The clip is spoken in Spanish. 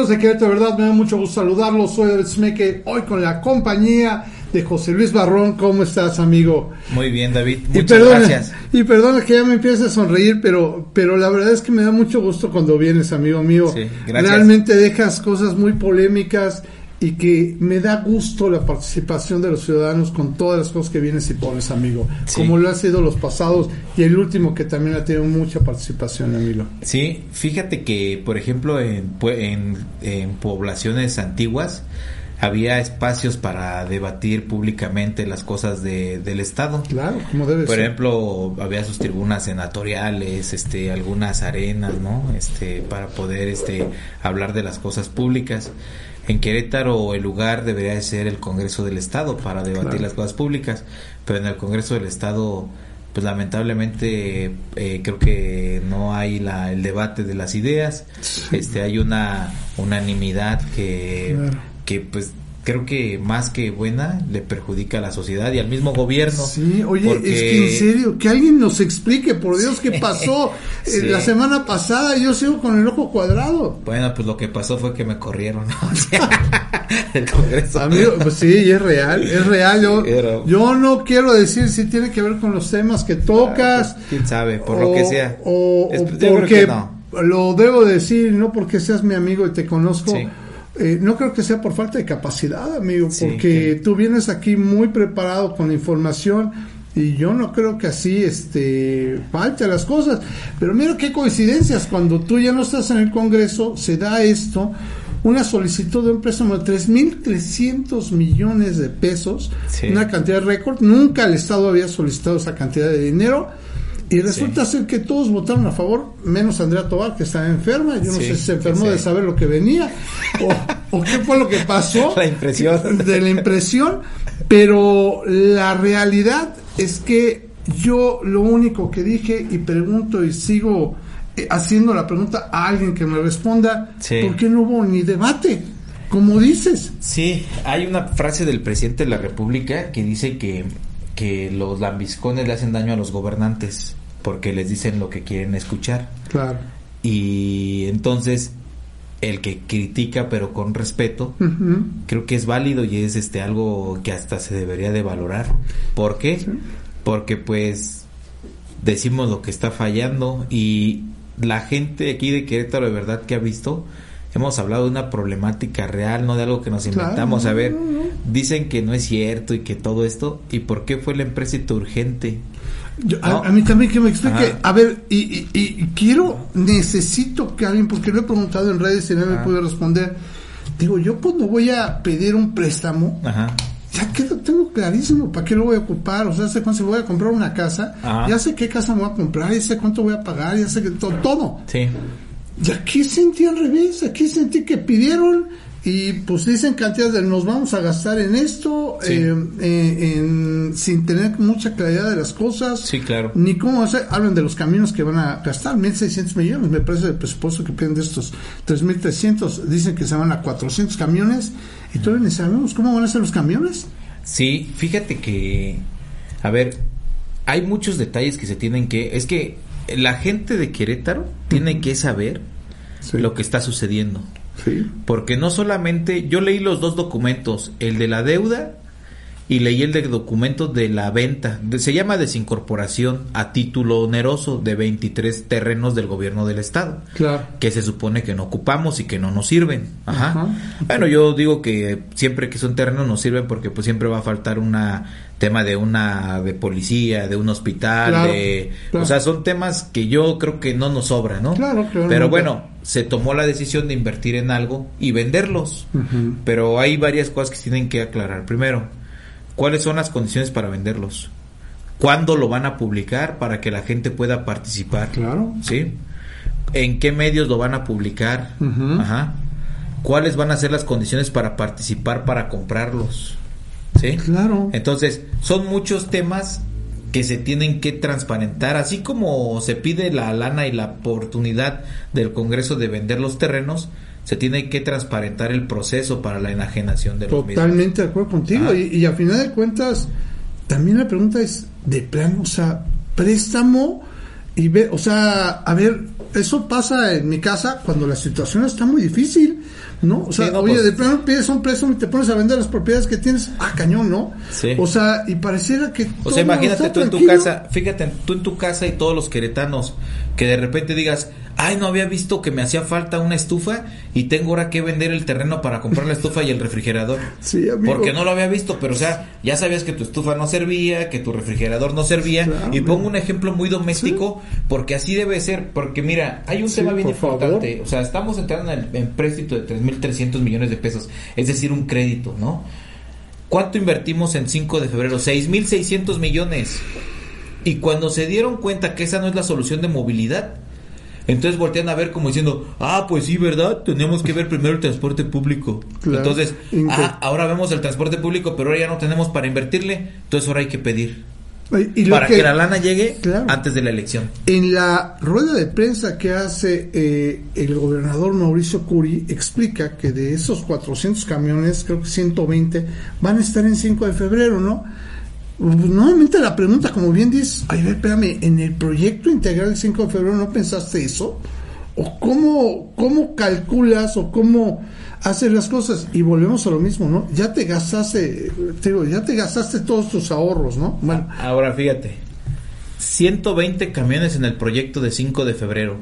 amigos de Querétaro, de verdad me da mucho gusto saludarlos. Soy David Smeke, hoy con la compañía de José Luis Barrón. ¿Cómo estás, amigo? Muy bien, David. Muchas y perdona, gracias. Y perdona que ya me empiece a sonreír, pero, pero la verdad es que me da mucho gusto cuando vienes, amigo mío. Sí, gracias. Realmente dejas cosas muy polémicas y que me da gusto la participación de los ciudadanos con todas las cosas que vienes y pones, amigo, como lo ha sido los pasados y el último que también ha tenido mucha participación, amigo. Sí, fíjate que, por ejemplo, en, en, en poblaciones antiguas, había espacios para debatir públicamente las cosas de, del Estado. Claro, como debe Por ejemplo, había sus tribunas senatoriales, este, algunas arenas, ¿no? Este, para poder, este, hablar de las cosas públicas. En Querétaro el lugar debería ser el Congreso del Estado para debatir las cosas públicas, pero en el Congreso del Estado pues lamentablemente eh, creo que no hay la, el debate de las ideas, este hay una unanimidad que, que pues creo que más que buena le perjudica a la sociedad y al mismo gobierno. Sí, oye, es que en serio, que alguien nos explique, por Dios, qué pasó eh, la semana pasada, yo sigo con el ojo cuadrado. Bueno, pues lo que pasó fue que me corrieron el Congreso. Amigo, pues sí, es real, es real. Yo, yo no quiero decir si tiene que ver con los temas que tocas. Pues, quién sabe, por lo que sea. O, porque lo debo decir, no porque seas mi amigo y te conozco. Eh, no creo que sea por falta de capacidad, amigo, porque tú vienes aquí muy preparado con información y yo no creo que así este falte las cosas. Pero mira qué coincidencias, cuando tú ya no estás en el Congreso, se da esto, una solicitud de un préstamo de 3.300 millones de pesos, una cantidad récord, nunca el Estado había solicitado esa cantidad de dinero y resulta ser que todos votaron a favor, menos Andrea Tobar, que estaba enferma. Yo no sé si se enfermó de saber lo que venía o, qué fue lo que pasó. La impresión. De la impresión. Pero la realidad es que yo lo único que dije y pregunto y sigo eh, haciendo la pregunta a alguien que me responda, ¿por qué no hubo ni debate? Como dices. Sí, hay una frase del presidente de la República que dice que, que los lambiscones le hacen daño a los gobernantes porque les dicen lo que quieren escuchar. Claro. Y entonces el que critica pero con respeto, creo que es válido y es este algo que hasta se debería de valorar. ¿Por qué? Porque pues decimos lo que está fallando y la gente aquí de Querétaro de verdad que ha visto hemos hablado de una problemática real, no de algo que nos inventamos. A ver, dicen que no es cierto y que todo esto, ¿y por qué fue la empresa urgente? a, mí también que me explique. A ver, y, y, quiero, necesito que alguien, porque lo he preguntado en redes y nadie me puede responder. Digo, yo cuando voy a pedir un préstamo, ya que lo tengo clarísimo, ¿para qué lo voy a ocupar? O sea, sé cuánto voy a comprar una casa, ya sé qué casa me voy a comprar, ya sé cuánto voy a pagar, ya sé que todo. todo. Sí. Y aquí sentí al revés, aquí sentí que pidieron y pues dicen cantidades de nos vamos a gastar en esto eh, eh, sin tener mucha claridad de las cosas. Sí claro. Ni cómo hacer hablan de los caminos que van a gastar 1600 millones me parece el presupuesto que piden de estos 3300 dicen que se van a 400 camiones y todavía ni sabemos cómo van a ser los camiones. Sí fíjate que a ver hay muchos detalles que se tienen que es que la gente de Querétaro tiene que saber lo que está sucediendo. Porque no solamente, yo leí los dos documentos, el de la deuda y leí el de documento de la venta. se llama desincorporación a título oneroso de 23 terrenos del gobierno del estado. Claro. Que se supone que no ocupamos y que no nos sirven. Ajá. Bueno, yo digo que siempre que son terrenos nos sirven porque pues siempre va a faltar una tema de una de policía, de un hospital, de o sea, son temas que yo creo que no nos sobra, ¿no? Claro, claro. Pero bueno, se tomó la decisión de invertir en algo y venderlos. Pero hay varias cosas que se tienen que aclarar. Primero, ¿Cuáles son las condiciones para venderlos? ¿Cuándo lo van a publicar para que la gente pueda participar? Claro. ¿Sí? ¿En qué medios lo van a publicar? Ajá. ¿Cuáles van a ser las condiciones para participar para comprarlos? ¿Sí? Claro. Entonces, son muchos temas que se tienen que transparentar, así como se pide la lana y la oportunidad del Congreso de vender los terrenos, se tiene que transparentar el proceso para la enajenación de los Totalmente de acuerdo contigo. Ah. Y, a final de cuentas, también la pregunta es, de plano, o sea, préstamo y ve, o sea, a ver, eso pasa en mi casa cuando la situación está muy difícil, ¿no? O sea, oye, pues de plano pides un préstamo y te pones a vender las propiedades que tienes, ah, cañón, ¿no? Sí. O sea, y pareciera que... O sea, imagínate tú en tu casa, fíjate, tú en tu casa y todos los queretanos, que de repente digas, ay, no había visto que me hacía falta una estufa y tengo ahora que vender el terreno para comprar la estufa y el refrigerador. Sí, amigo. Porque no lo había visto, pero o sea, ya sabías que tu estufa no servía, que tu refrigerador no servía. y pongo un ejemplo muy doméstico, porque así debe ser. Porque mira, hay un tema bien importante. O sea, estamos entrando en, en de 3.300 millones de pesos, es decir, un crédito, ¿no? ¿Cuánto invertimos en 5 de febrero? 6.600 millones. Y cuando se dieron cuenta que esa no es la solución de movilidad, entonces voltean a ver como diciendo, ah, pues sí, ¿verdad? Tenemos que ver primero el transporte público. Entonces, ah, ahora vemos el transporte público, pero ahora ya no tenemos para invertirle, entonces ahora hay que pedir. Para que, la lana llegue antes de la elección. En la rueda de prensa que hace eh, el gobernador Mauricio Curi, explica que de esos 400 camiones, creo que 120, van a estar en 5 de febrero, ¿no? Nuevamente la pregunta, como bien dices, ay, espérame, ¿en el proyecto integral del 5 de febrero no pensaste eso? ¿O cómo, cómo calculas o cómo haces las cosas? Y volvemos a lo mismo, ¿no? Ya te gastaste, te digo, ya te gastaste todos tus ahorros, ¿no? Bueno. Ahora fíjate, 120 camiones en el proyecto de 5 de febrero